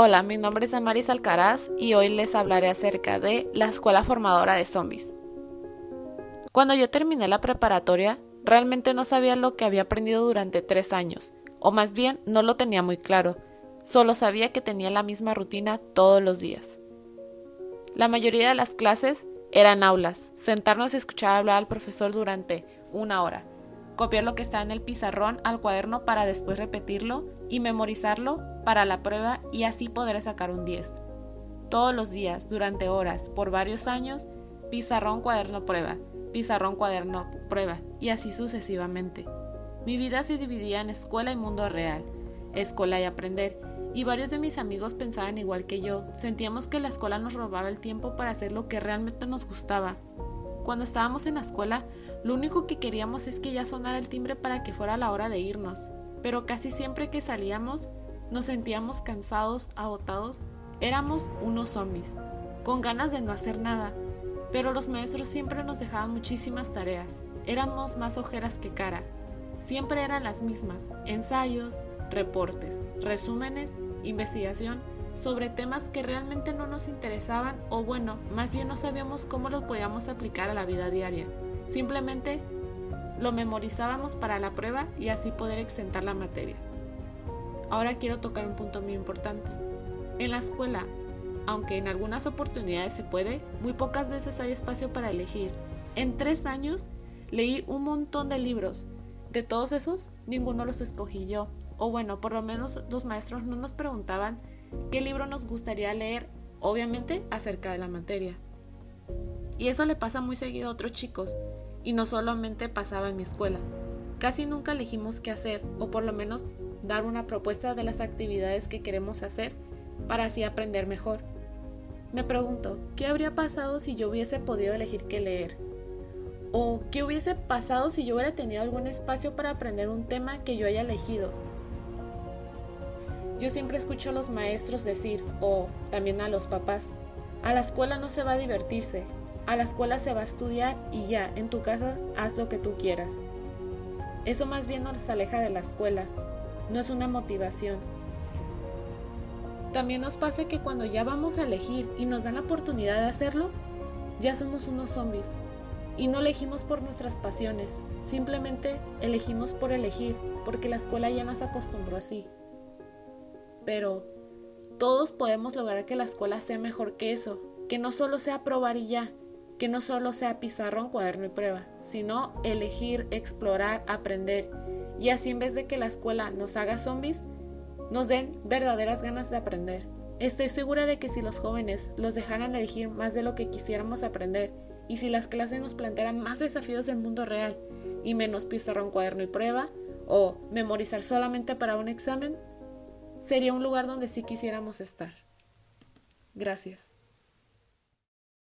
Hola, mi nombre es Amaris Alcaraz y hoy les hablaré acerca de la escuela formadora de zombies. Cuando yo terminé la preparatoria, realmente no sabía lo que había aprendido durante tres años, o más bien no lo tenía muy claro, solo sabía que tenía la misma rutina todos los días. La mayoría de las clases eran aulas, sentarnos y escuchar hablar al profesor durante una hora, copiar lo que está en el pizarrón al cuaderno para después repetirlo y memorizarlo para la prueba y así poder sacar un 10. Todos los días, durante horas, por varios años, pizarrón, cuaderno, prueba, pizarrón, cuaderno, prueba y así sucesivamente. Mi vida se dividía en escuela y mundo real, escuela y aprender, y varios de mis amigos pensaban igual que yo, sentíamos que la escuela nos robaba el tiempo para hacer lo que realmente nos gustaba. Cuando estábamos en la escuela, lo único que queríamos es que ya sonara el timbre para que fuera la hora de irnos, pero casi siempre que salíamos nos sentíamos cansados, agotados, éramos unos zombies, con ganas de no hacer nada, pero los maestros siempre nos dejaban muchísimas tareas, éramos más ojeras que cara, siempre eran las mismas, ensayos, reportes, resúmenes, investigación sobre temas que realmente no nos interesaban o bueno, más bien no sabíamos cómo los podíamos aplicar a la vida diaria. Simplemente lo memorizábamos para la prueba y así poder exentar la materia. Ahora quiero tocar un punto muy importante. En la escuela, aunque en algunas oportunidades se puede, muy pocas veces hay espacio para elegir. En tres años leí un montón de libros. De todos esos, ninguno los escogí yo. O bueno, por lo menos los maestros no nos preguntaban qué libro nos gustaría leer, obviamente acerca de la materia. Y eso le pasa muy seguido a otros chicos, y no solamente pasaba en mi escuela. Casi nunca elegimos qué hacer, o por lo menos dar una propuesta de las actividades que queremos hacer, para así aprender mejor. Me pregunto, ¿qué habría pasado si yo hubiese podido elegir qué leer? ¿O qué hubiese pasado si yo hubiera tenido algún espacio para aprender un tema que yo haya elegido? Yo siempre escucho a los maestros decir, o también a los papás, a la escuela no se va a divertirse, a la escuela se va a estudiar y ya, en tu casa haz lo que tú quieras. Eso más bien nos aleja de la escuela, no es una motivación. También nos pasa que cuando ya vamos a elegir y nos dan la oportunidad de hacerlo, ya somos unos zombies. Y no elegimos por nuestras pasiones, simplemente elegimos por elegir, porque la escuela ya nos acostumbró así. Pero todos podemos lograr que la escuela sea mejor que eso, que no solo sea probar y ya, que no solo sea pizarrón, cuaderno y prueba, sino elegir, explorar, aprender. Y así en vez de que la escuela nos haga zombies, nos den verdaderas ganas de aprender. Estoy segura de que si los jóvenes los dejaran elegir más de lo que quisiéramos aprender, y si las clases nos plantearan más desafíos del mundo real y menos pizarrón, cuaderno y prueba, o memorizar solamente para un examen, sería un lugar donde sí quisiéramos estar. Gracias.